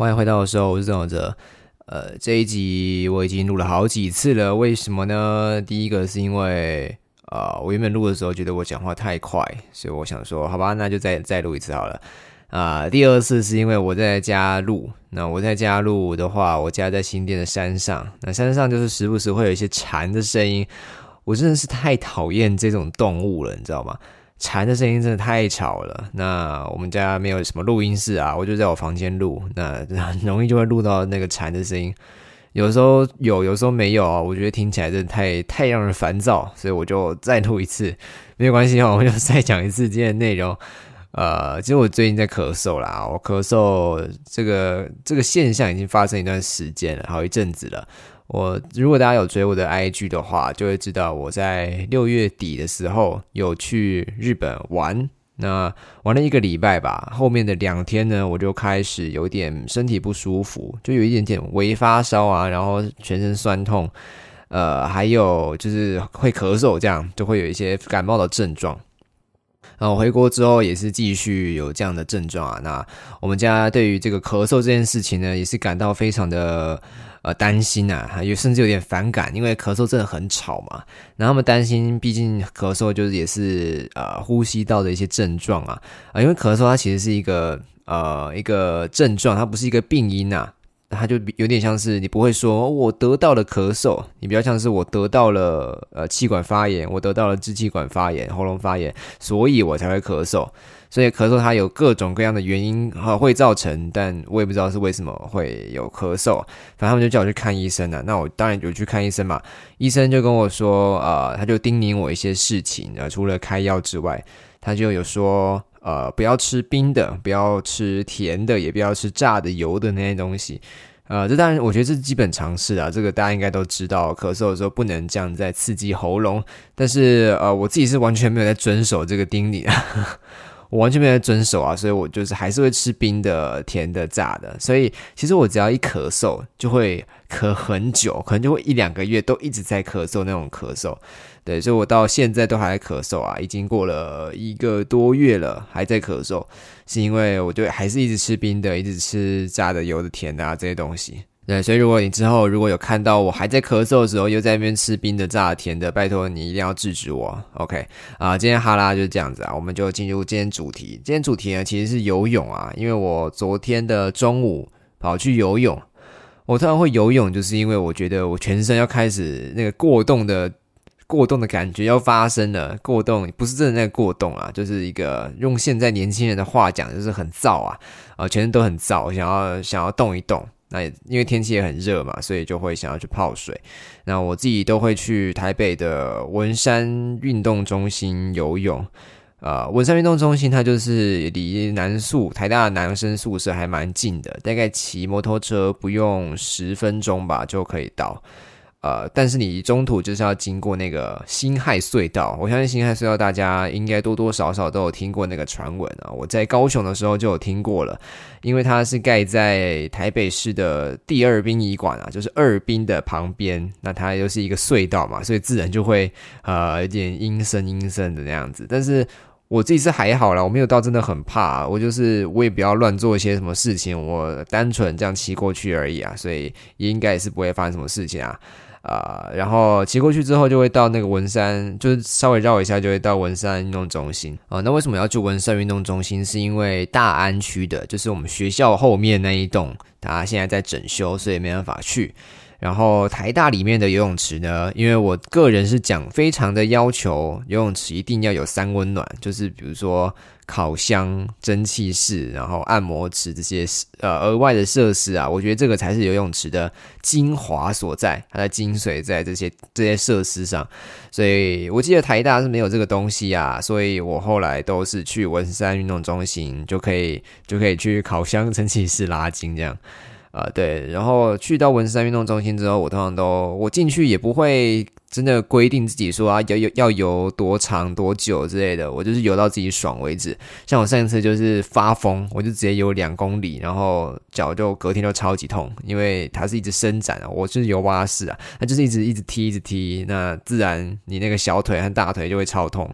欢迎回到我的时候，我是郑永哲。呃，这一集我已经录了好几次了，为什么呢？第一个是因为呃，我原本录的时候觉得我讲话太快，所以我想说，好吧，那就再再录一次好了。啊，第二次是因为我在家录，那我在家录的话，我家在新店的山上，那山上就是时不时会有一些蝉的声音，我真的是太讨厌这种动物了，你知道吗？蝉的声音真的太吵了。那我们家没有什么录音室啊，我就在我房间录，那很容易就会录到那个蝉的声音。有时候有，有时候没有啊。我觉得听起来真的太太让人烦躁，所以我就再录一次，没有关系哦，我就再讲一次今天的内容。呃，其实我最近在咳嗽啦，我咳嗽这个这个现象已经发生一段时间了，好一阵子了。我如果大家有追我的 IG 的话，就会知道我在六月底的时候有去日本玩，那玩了一个礼拜吧。后面的两天呢，我就开始有点身体不舒服，就有一点点微发烧啊，然后全身酸痛，呃，还有就是会咳嗽，这样就会有一些感冒的症状。然后回国之后也是继续有这样的症状啊。那我们家对于这个咳嗽这件事情呢，也是感到非常的呃担心啊，有甚至有点反感，因为咳嗽真的很吵嘛。然后他们担心，毕竟咳嗽就是也是呃呼吸道的一些症状啊啊，因为咳嗽它其实是一个呃一个症状，它不是一个病因啊。它就有点像是你不会说我得到了咳嗽，你比较像是我得到了呃气管发炎，我得到了支气管发炎、喉咙发炎，所以我才会咳嗽。所以咳嗽它有各种各样的原因哈会造成，但我也不知道是为什么会有咳嗽。反正他们就叫我去看医生了。那我当然有去看医生嘛。医生就跟我说，呃，他就叮咛我一些事情，呃，除了开药之外，他就有说。呃，不要吃冰的，不要吃甜的，也不要吃炸的、油的那些东西。呃，这当然，我觉得这是基本常识啊，这个大家应该都知道。咳嗽的时候不能这样在刺激喉咙，但是呃，我自己是完全没有在遵守这个叮咛。我完全没在遵守啊，所以我就是还是会吃冰的、甜的、炸的。所以其实我只要一咳嗽，就会咳很久，可能就会一两个月都一直在咳嗽那种咳嗽。对，所以我到现在都还在咳嗽啊，已经过了一个多月了，还在咳嗽，是因为我就还是一直吃冰的，一直吃炸的、油的、甜的啊这些东西。对，所以如果你之后如果有看到我还在咳嗽的时候，又在那边吃冰的、炸的、甜的，拜托你一定要制止我。OK，啊，今天哈拉就是这样子啊，我们就进入今天主题。今天主题呢其实是游泳啊，因为我昨天的中午跑去游泳，我突然会游泳，就是因为我觉得我全身要开始那个过动的过动的感觉要发生了。过动不是真的那个过动啊，就是一个用现在年轻人的话讲，就是很燥啊，啊，全身都很燥，想要想要动一动。那因为天气也很热嘛，所以就会想要去泡水。那我自己都会去台北的文山运动中心游泳。呃，文山运动中心它就是离南宿台大男生宿舍还蛮近的，大概骑摩托车不用十分钟吧就可以到。呃，但是你中途就是要经过那个辛亥隧道，我相信辛亥隧道大家应该多多少少都有听过那个传闻啊。我在高雄的时候就有听过了，因为它是盖在台北市的第二殡仪馆啊，就是二殡的旁边，那它又是一个隧道嘛，所以自然就会呃有点阴森阴森的那样子。但是我自己是还好啦，我没有到真的很怕，我就是我也不要乱做一些什么事情，我单纯这样骑过去而已啊，所以也应该也是不会发生什么事情啊。啊，然后骑过去之后就会到那个文山，就是稍微绕一下就会到文山运动中心啊。那为什么要去文山运动中心？是因为大安区的，就是我们学校后面那一栋，它现在在整修，所以没办法去。然后台大里面的游泳池呢，因为我个人是讲非常的要求，游泳池一定要有三温暖，就是比如说烤箱、蒸汽室，然后按摩池这些呃额外的设施啊，我觉得这个才是游泳池的精华所在，它的精髓在这些这些设施上。所以我记得台大是没有这个东西啊，所以我后来都是去文山运动中心就可以就可以去烤箱、蒸汽室拉筋这样。啊，对，然后去到文山运动中心之后，我通常都我进去也不会真的规定自己说啊要游要游多长多久之类的，我就是游到自己爽为止。像我上一次就是发疯，我就直接游两公里，然后脚就隔天就超级痛，因为它是一直伸展啊，我就是游蛙式啊，它就是一直一直踢一直踢，那自然你那个小腿和大腿就会超痛，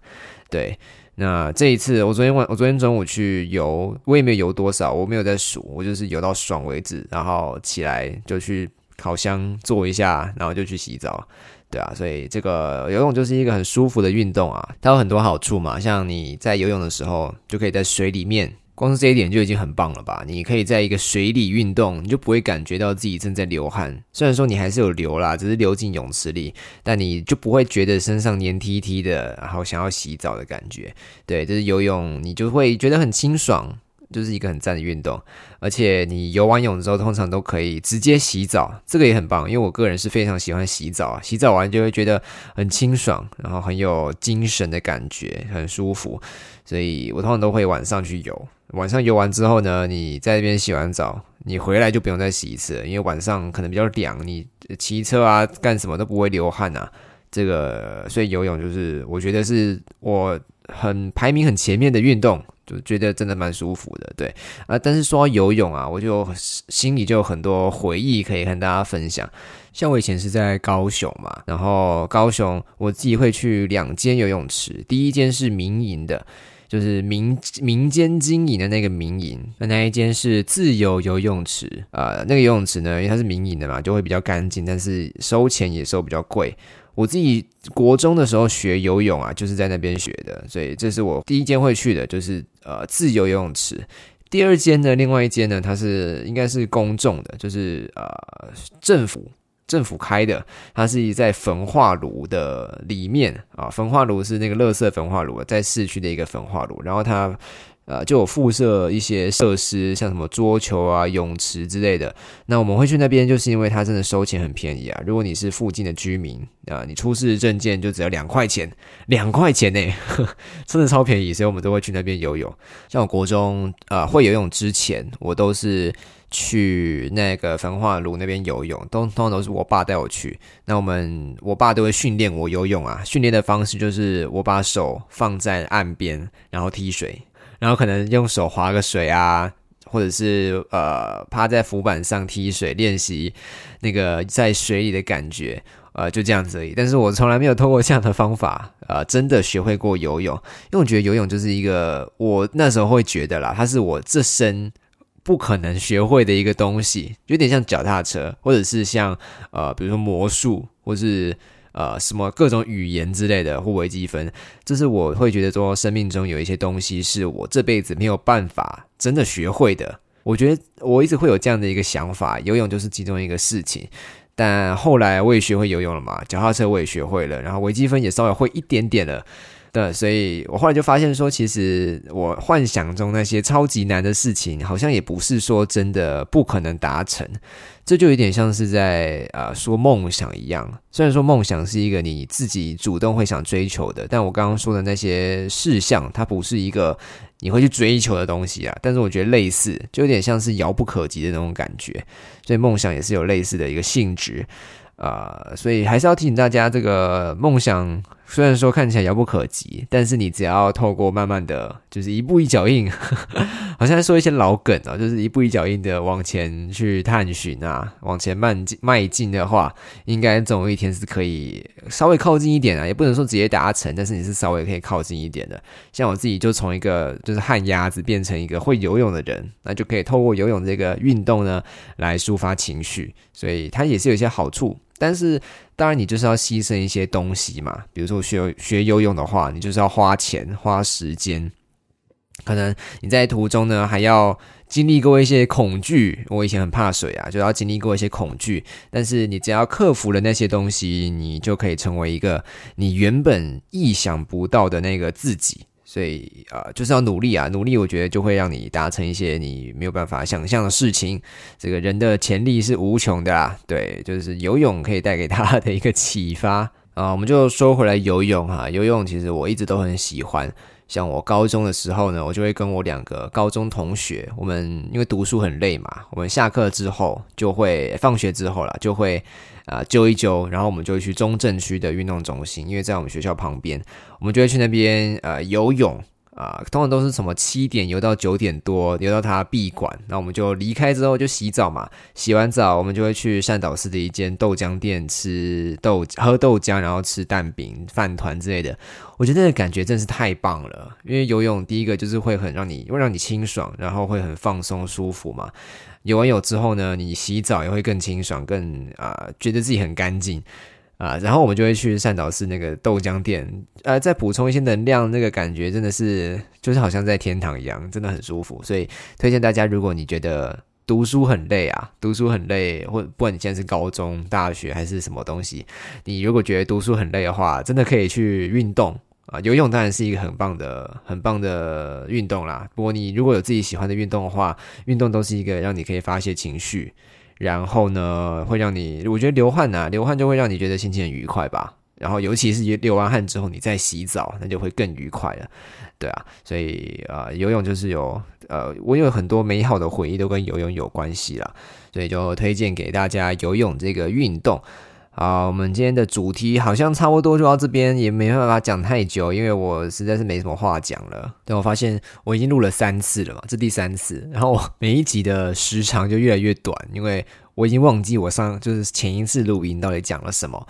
对。那这一次，我昨天晚，我昨天中午去游，我也没有游多少，我没有在数，我就是游到爽为止，然后起来就去烤箱坐一下，然后就去洗澡，对啊，所以这个游泳就是一个很舒服的运动啊，它有很多好处嘛，像你在游泳的时候，就可以在水里面。光是这一点就已经很棒了吧？你可以在一个水里运动，你就不会感觉到自己正在流汗。虽然说你还是有流啦，只是流进泳池里，但你就不会觉得身上黏 T T 的，然后想要洗澡的感觉。对，这是游泳，你就会觉得很清爽，就是一个很赞的运动。而且你游完泳之后，通常都可以直接洗澡，这个也很棒。因为我个人是非常喜欢洗澡啊，洗澡完就会觉得很清爽，然后很有精神的感觉，很舒服。所以我通常都会晚上去游。晚上游完之后呢，你在那边洗完澡，你回来就不用再洗一次，因为晚上可能比较凉，你骑车啊干什么都不会流汗啊。这个所以游泳就是我觉得是我很排名很前面的运动，就觉得真的蛮舒服的。对啊，但是说游泳啊，我就心里就有很多回忆可以跟大家分享。像我以前是在高雄嘛，然后高雄我自己会去两间游泳池，第一间是民营的。就是民民间经营的那个民营，那那一间是自由游泳池啊。那个游泳池呢，因为它是民营的嘛，就会比较干净，但是收钱也收比较贵。我自己国中的时候学游泳啊，就是在那边学的，所以这是我第一间会去的，就是呃自由游泳池。第二间呢，另外一间呢，它是应该是公众的，就是呃政府。政府开的，它是在焚化炉的里面啊，焚化炉是那个垃圾焚化炉，在市区的一个焚化炉，然后它呃就有附设一些设施，像什么桌球啊、泳池之类的。那我们会去那边，就是因为它真的收钱很便宜啊。如果你是附近的居民啊，你出示证件就只要两块钱，两块钱呢，真的超便宜，所以我们都会去那边游泳。像我国中呃会游泳之前，我都是。去那个焚化炉那边游泳，都通常都是我爸带我去。那我们我爸都会训练我游泳啊，训练的方式就是我把手放在岸边，然后踢水，然后可能用手划个水啊，或者是呃趴在浮板上踢水练习那个在水里的感觉，呃就这样子而已。但是我从来没有通过这样的方法，呃真的学会过游泳，因为我觉得游泳就是一个我那时候会觉得啦，它是我这身。不可能学会的一个东西，有点像脚踏车，或者是像呃，比如说魔术，或是呃什么各种语言之类的，或微积分。这是我会觉得说，生命中有一些东西是我这辈子没有办法真的学会的。我觉得我一直会有这样的一个想法，游泳就是其中一个事情。但后来我也学会游泳了嘛，脚踏车我也学会了，然后微积分也稍微会一点点了。对，所以我后来就发现说，其实我幻想中那些超级难的事情，好像也不是说真的不可能达成。这就有点像是在呃说梦想一样。虽然说梦想是一个你自己主动会想追求的，但我刚刚说的那些事项，它不是一个你会去追求的东西啊。但是我觉得类似，就有点像是遥不可及的那种感觉。所以梦想也是有类似的一个性质啊。所以还是要提醒大家，这个梦想。虽然说看起来遥不可及，但是你只要透过慢慢的就是一步一脚印，好像说一些老梗哦，就是一步一脚印的往前去探寻啊，往前迈进迈进的话，应该总有一天是可以稍微靠近一点啊，也不能说直接达成，但是你是稍微可以靠近一点的。像我自己就从一个就是旱鸭子变成一个会游泳的人，那就可以透过游泳这个运动呢来抒发情绪，所以它也是有一些好处。但是，当然，你就是要牺牲一些东西嘛。比如说学学游泳的话，你就是要花钱、花时间，可能你在途中呢还要经历过一些恐惧。我以前很怕水啊，就要经历过一些恐惧。但是你只要克服了那些东西，你就可以成为一个你原本意想不到的那个自己。所以啊，就是要努力啊，努力，我觉得就会让你达成一些你没有办法想象的事情。这个人的潜力是无穷的啦，对，就是游泳可以带给他的一个启发啊。我们就说回来游泳哈，游泳其实我一直都很喜欢。像我高中的时候呢，我就会跟我两个高中同学，我们因为读书很累嘛，我们下课之后就会放学之后了，就会啊揪一揪，然后我们就去中正区的运动中心，因为在我们学校旁边，我们就会去那边呃游泳啊，通常都是什么七点游到九点多，游到他闭馆，那我们就离开之后就洗澡嘛。洗完澡，我们就会去善导寺的一间豆浆店吃豆喝豆浆，然后吃蛋饼、饭团之类的。我觉得那个感觉真是太棒了，因为游泳第一个就是会很让你会让你清爽，然后会很放松舒服嘛。游完泳之后呢，你洗澡也会更清爽，更啊觉得自己很干净。啊，然后我们就会去善导寺那个豆浆店，呃，再补充一些能量，那个感觉真的是就是好像在天堂一样，真的很舒服。所以推荐大家，如果你觉得读书很累啊，读书很累，或不管你现在是高中、大学还是什么东西，你如果觉得读书很累的话，真的可以去运动啊。游泳当然是一个很棒的、很棒的运动啦。不过你如果有自己喜欢的运动的话，运动都是一个让你可以发泄情绪。然后呢，会让你，我觉得流汗呐，流汗就会让你觉得心情很愉快吧。然后尤其是流完汗之后，你再洗澡，那就会更愉快了，对啊。所以啊，游泳就是有，呃，我有很多美好的回忆都跟游泳有关系啦，所以就推荐给大家游泳这个运动。好，我们今天的主题好像差不多就到这边，也没办法讲太久，因为我实在是没什么话讲了。但我发现我已经录了三次了嘛，这第三次，然后每一集的时长就越来越短，因为我已经忘记我上就是前一次录音到底讲了什么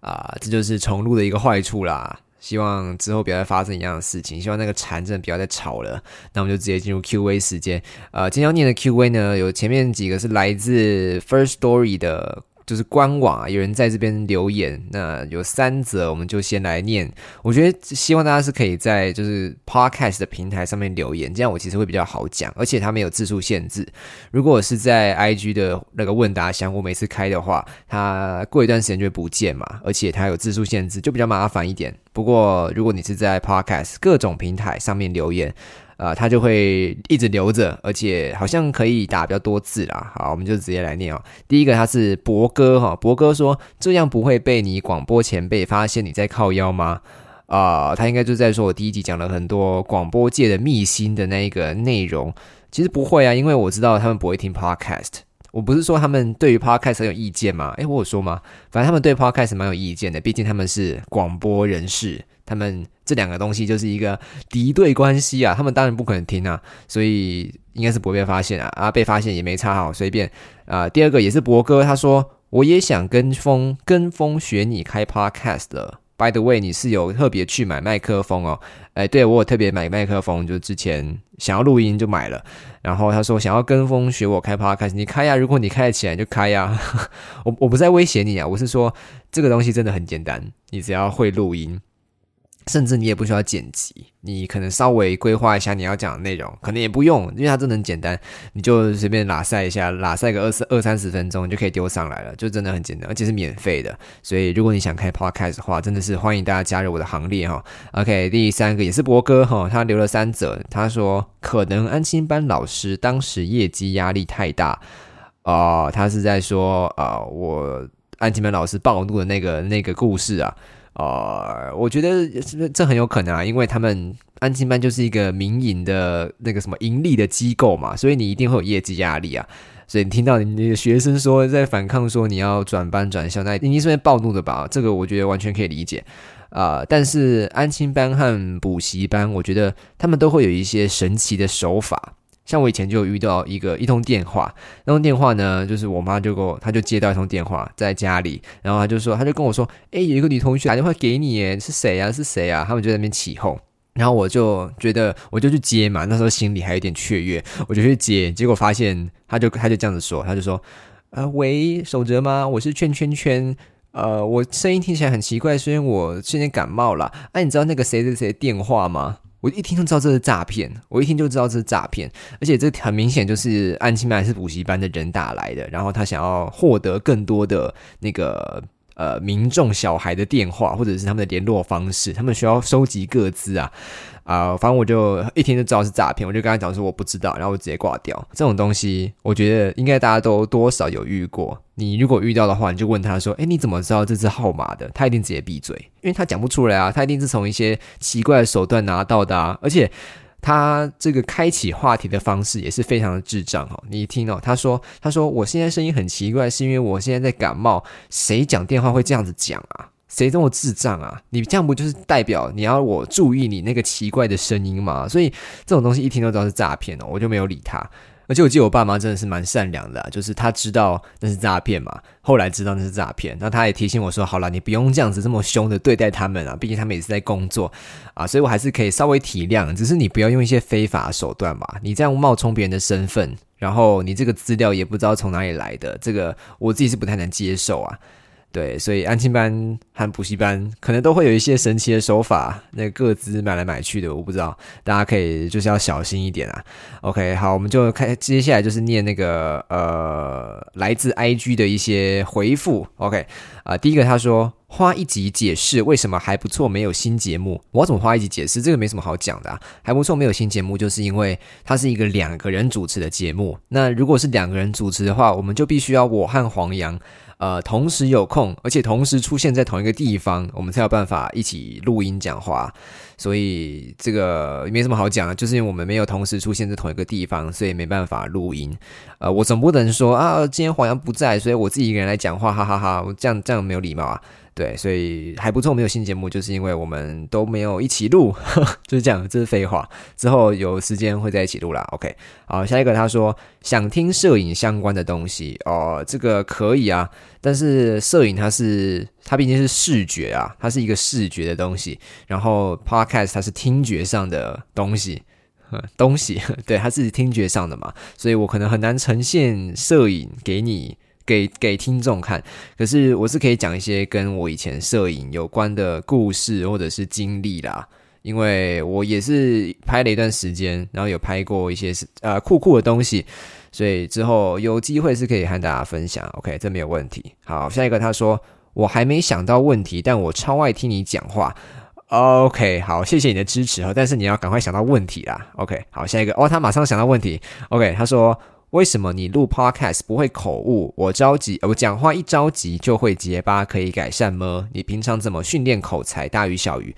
啊，这就是重录的一个坏处啦。希望之后不要再发生一样的事情，希望那个蝉真的不要再吵了。那我们就直接进入 Q&A 时间。呃，今天要念的 Q&A 呢，有前面几个是来自 First Story 的。就是官网啊，有人在这边留言，那有三则，我们就先来念。我觉得希望大家是可以在就是 podcast 的平台上面留言，这样我其实会比较好讲，而且它没有字数限制。如果是在 IG 的那个问答箱，我每次开的话，它过一段时间就会不见嘛，而且它有字数限制，就比较麻烦一点。不过如果你是在 podcast 各种平台上面留言。啊，他就会一直留着，而且好像可以打比较多字啦。好，我们就直接来念哦。第一个他是博哥哈，博哥说这样不会被你广播前辈发现你在靠腰吗？啊，他应该就在说我第一集讲了很多广播界的秘辛的那一个内容。其实不会啊，因为我知道他们不会听 podcast。我不是说他们对于 podcast 很有意见吗？诶，我有说吗？反正他们对 podcast 蛮有意见的，毕竟他们是广播人士。他们这两个东西就是一个敌对关系啊，他们当然不可能听啊，所以应该是不会被发现啊，啊被发现也没差好随便啊。第二个也是博哥，他说我也想跟风跟风学你开 podcast 的。By the way，你是有特别去买麦克风哦？哎，对我有特别买麦克风，就之前想要录音就买了。然后他说想要跟风学我开 podcast，你开呀，如果你开得起来就开呀。我我不在威胁你啊，我是说这个东西真的很简单，你只要会录音。甚至你也不需要剪辑，你可能稍微规划一下你要讲的内容，可能也不用，因为它真的很简单，你就随便拉塞一下，拉塞个二十二三十分钟就可以丢上来了，就真的很简单，而且是免费的。所以如果你想开 podcast 的话，真的是欢迎大家加入我的行列哈。OK，第三个也是博哥哈，他留了三则，他说可能安心班老师当时业绩压力太大啊，他是在说啊，我安心班老师暴怒的那个那个故事啊。呃，我觉得这很有可能啊，因为他们安亲班就是一个民营的那个什么盈利的机构嘛，所以你一定会有业绩压力啊。所以你听到你的学生说在反抗，说你要转班转校，那一定是会暴怒的吧？这个我觉得完全可以理解啊。但是安亲班和补习班，我觉得他们都会有一些神奇的手法。像我以前就遇到一个一通电话，那通电话呢，就是我妈就给我，她就接到一通电话在家里，然后她就说，她就跟我说，哎，有一个女同学打电话给你，耶，是谁呀？是谁啊？他们就在那边起哄，然后我就觉得我就去接嘛，那时候心里还有点雀跃，我就去接，结果发现他就他就这样子说，他就说，呃，喂，守哲吗？我是圈圈圈，呃，我声音听起来很奇怪，虽然我现在感冒了，哎，你知道那个谁谁谁电话吗？我一听就知道这是诈骗，我一听就知道这是诈骗，而且这很明显就是安亲班是补习班的人打来的，然后他想要获得更多的那个呃民众小孩的电话或者是他们的联络方式，他们需要收集各资啊。啊，反正我就一听就知道是诈骗，我就跟他讲说我不知道，然后我直接挂掉。这种东西，我觉得应该大家都多少有遇过。你如果遇到的话，你就问他说：“哎，你怎么知道这是号码的？”他一定直接闭嘴，因为他讲不出来啊，他一定是从一些奇怪的手段拿到的啊。而且他这个开启话题的方式也是非常的智障哦。你一听哦，他说：“他说我现在声音很奇怪，是因为我现在在感冒。”谁讲电话会这样子讲啊？谁这么智障啊？你这样不就是代表你要我注意你那个奇怪的声音吗？所以这种东西一听都知道是诈骗哦，我就没有理他。而且我记得我爸妈真的是蛮善良的，就是他知道那是诈骗嘛，后来知道那是诈骗，那他也提醒我说：“好了，你不用这样子这么凶的对待他们啊，毕竟他们也是在工作啊。”所以我还是可以稍微体谅，只是你不要用一些非法手段吧。你这样冒充别人的身份，然后你这个资料也不知道从哪里来的，这个我自己是不太能接受啊。对，所以安亲班和补习班可能都会有一些神奇的手法，那个资买来买去的，我不知道，大家可以就是要小心一点啊。OK，好，我们就开，接下来就是念那个呃，来自 IG 的一些回复。OK，啊，第一个他说花一集解释为什么还不错，没有新节目，我怎么花一集解释？这个没什么好讲的，啊，还不错，没有新节目，就是因为它是一个两个人主持的节目。那如果是两个人主持的话，我们就必须要我和黄洋。呃，同时有空，而且同时出现在同一个地方，我们才有办法一起录音讲话。所以这个没什么好讲的，就是因为我们没有同时出现在同一个地方，所以没办法录音。呃，我总不能说啊，今天黄洋不在，所以我自己一个人来讲话，哈哈哈，我这样这样没有礼貌啊。对，所以还不错，没有新节目，就是因为我们都没有一起录，就是这样，这是废话。之后有时间会在一起录啦。OK，好，下一个他说想听摄影相关的东西哦，这个可以啊，但是摄影它是它毕竟是视觉啊，它是一个视觉的东西，然后 Podcast 它是听觉上的东西，东西 对，它是听觉上的嘛，所以我可能很难呈现摄影给你。给给听众看，可是我是可以讲一些跟我以前摄影有关的故事或者是经历啦，因为我也是拍了一段时间，然后有拍过一些是呃酷酷的东西，所以之后有机会是可以和大家分享。OK，这没有问题。好，下一个他说我还没想到问题，但我超爱听你讲话。OK，好，谢谢你的支持哈，但是你要赶快想到问题啦。OK，好，下一个哦，他马上想到问题。OK，他说。为什么你录 Podcast 不会口误？我着急，我讲话一着急就会结巴，可以改善吗？你平常怎么训练口才？大鱼小鱼？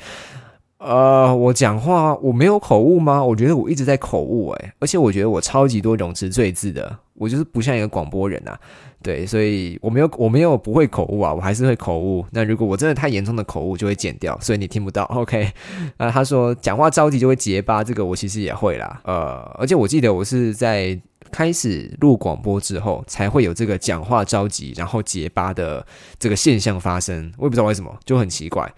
呃，我讲话我没有口误吗？我觉得我一直在口误诶，而且我觉得我超级多冗词赘字的，我就是不像一个广播人呐。对，所以我没有我没有不会口误啊，我还是会口误。那如果我真的太严重的口误，就会剪掉，所以你听不到。OK，啊，他说讲话着急就会结巴，这个我其实也会啦。呃，而且我记得我是在。开始录广播之后，才会有这个讲话着急，然后结巴的这个现象发生。我也不知道为什么，就很奇怪。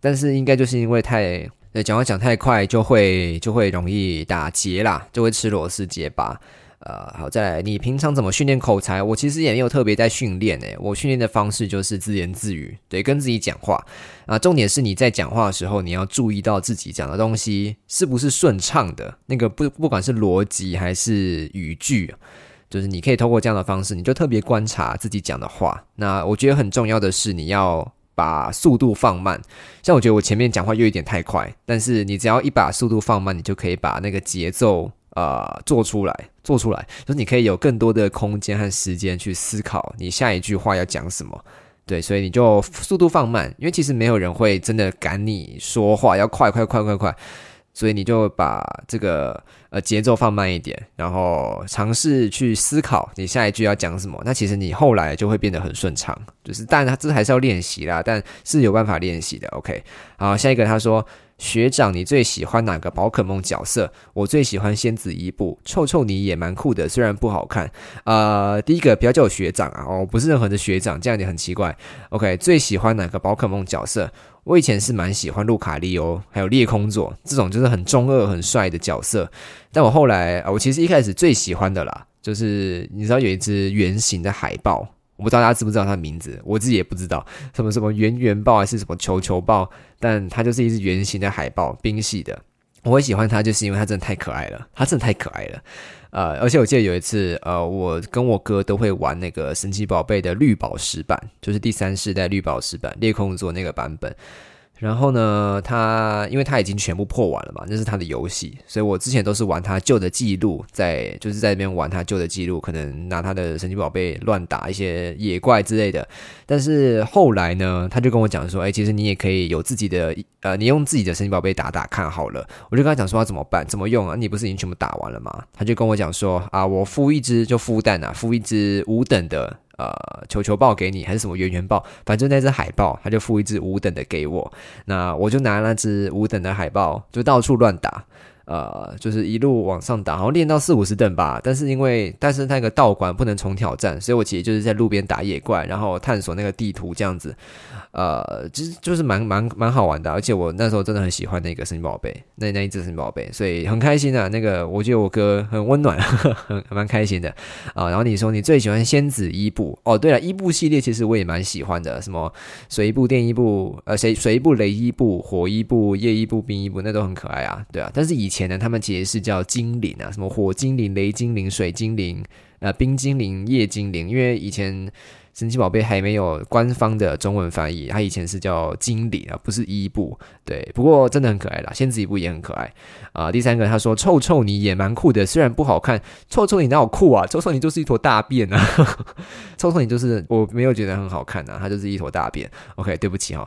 但是应该就是因为太讲话讲太快，就会就会容易打结啦，就会吃螺丝结巴。呃，好，再来，你平常怎么训练口才？我其实也没有特别在训练诶，我训练的方式就是自言自语，对，跟自己讲话啊。重点是你在讲话的时候，你要注意到自己讲的东西是不是顺畅的，那个不不管是逻辑还是语句，就是你可以透过这样的方式，你就特别观察自己讲的话。那我觉得很重要的是，你要把速度放慢。像我觉得我前面讲话又有点太快，但是你只要一把速度放慢，你就可以把那个节奏。呃，做出来，做出来，就是你可以有更多的空间和时间去思考你下一句话要讲什么。对，所以你就速度放慢，因为其实没有人会真的赶你说话要快快快快快，所以你就把这个呃节奏放慢一点，然后尝试去思考你下一句要讲什么。那其实你后来就会变得很顺畅。就是，但这还是要练习啦，但是有办法练习的。OK，好，下一个他说。学长，你最喜欢哪个宝可梦角色？我最喜欢仙子伊布，臭臭泥也蛮酷的，虽然不好看。呃，第一个不要叫我学长啊，哦，不是任何的学长，这样也很奇怪。OK，最喜欢哪个宝可梦角色？我以前是蛮喜欢路卡利欧，还有裂空座这种就是很中二、很帅的角色。但我后来，我其实一开始最喜欢的啦，就是你知道有一只圆形的海豹。我不知道大家知不知道它的名字，我自己也不知道什么什么圆圆豹还是什么球球豹，但它就是一只圆形的海豹，冰系的。我会喜欢它，就是因为它真的太可爱了，它真的太可爱了。呃，而且我记得有一次，呃，我跟我哥都会玩那个神奇宝贝的绿宝石版，就是第三世代绿宝石版裂空座那个版本。然后呢，他因为他已经全部破完了嘛，那是他的游戏，所以我之前都是玩他旧的记录，在就是在那边玩他旧的记录，可能拿他的神奇宝贝乱打一些野怪之类的。但是后来呢，他就跟我讲说，哎，其实你也可以有自己的，呃，你用自己的神奇宝贝打打看好了。我就跟他讲说，要怎么办？怎么用啊？你不是已经全部打完了吗？他就跟我讲说，啊，我孵一只就孵蛋啊，孵一只五等的。呃球球报给你，还是什么圆圆报，反正那只海豹他就付一只五等的给我，那我就拿那只五等的海豹就到处乱打。呃，就是一路往上打，然后练到四五十等吧。但是因为，但是那个道馆不能重挑战，所以我其实就是在路边打野怪，然后探索那个地图这样子。呃，其实就是蛮蛮蛮好玩的，而且我那时候真的很喜欢那个神奇宝贝，那那一只神奇宝贝，所以很开心啊。那个我觉得我哥很温暖，很蛮开心的啊。然后你说你最喜欢仙子伊布哦，对了，伊布系列其实我也蛮喜欢的，什么水伊布、电伊布、呃水水伊布、雷伊布、火伊布、夜伊布、冰伊布，那都很可爱啊，对啊。但是以前前呢，他们其实是叫精灵啊，什么火精灵、雷精灵、水精灵、呃冰精灵、夜精灵，因为以前。神奇宝贝还没有官方的中文翻译，它以前是叫精灵啊，不是伊布。对，不过真的很可爱啦，仙子伊布也很可爱啊。第三个他说臭臭泥也蛮酷的，虽然不好看，臭臭泥哪有酷啊？臭臭泥就是一坨大便啊，臭臭泥就是我没有觉得很好看啊，它就是一坨大便。OK，对不起哈。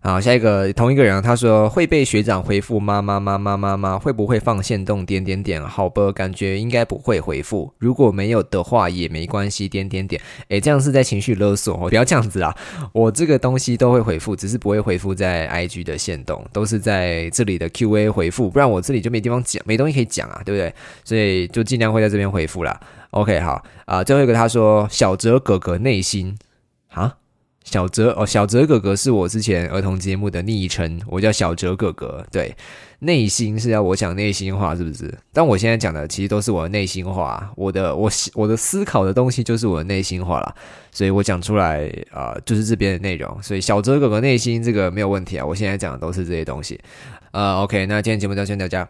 好，下一个同一个人，他说会被学长回复妈妈妈妈妈妈，会不会放线动点点点？好吧，感觉应该不会回复。如果没有的话也没关系，点点点。诶，这样是在情绪勒索哦，不要这样子啊！我这个东西都会回复，只是不会回复在 IG 的线动，都是在这里的 QA 回复，不然我这里就没地方讲，没东西可以讲啊，对不对？所以就尽量会在这边回复啦。OK，好啊，最后一个他说小哲哥哥内心啊。小哲哦，小哲哥哥是我之前儿童节目的昵称，我叫小哲哥哥。对，内心是要我讲内心话，是不是？但我现在讲的其实都是我的内心话，我的我我的思考的东西就是我的内心话了，所以我讲出来啊，就是这边的内容。所以小哲哥哥内心这个没有问题啊，我现在讲的都是这些东西。呃，OK，那今天节目就先到这。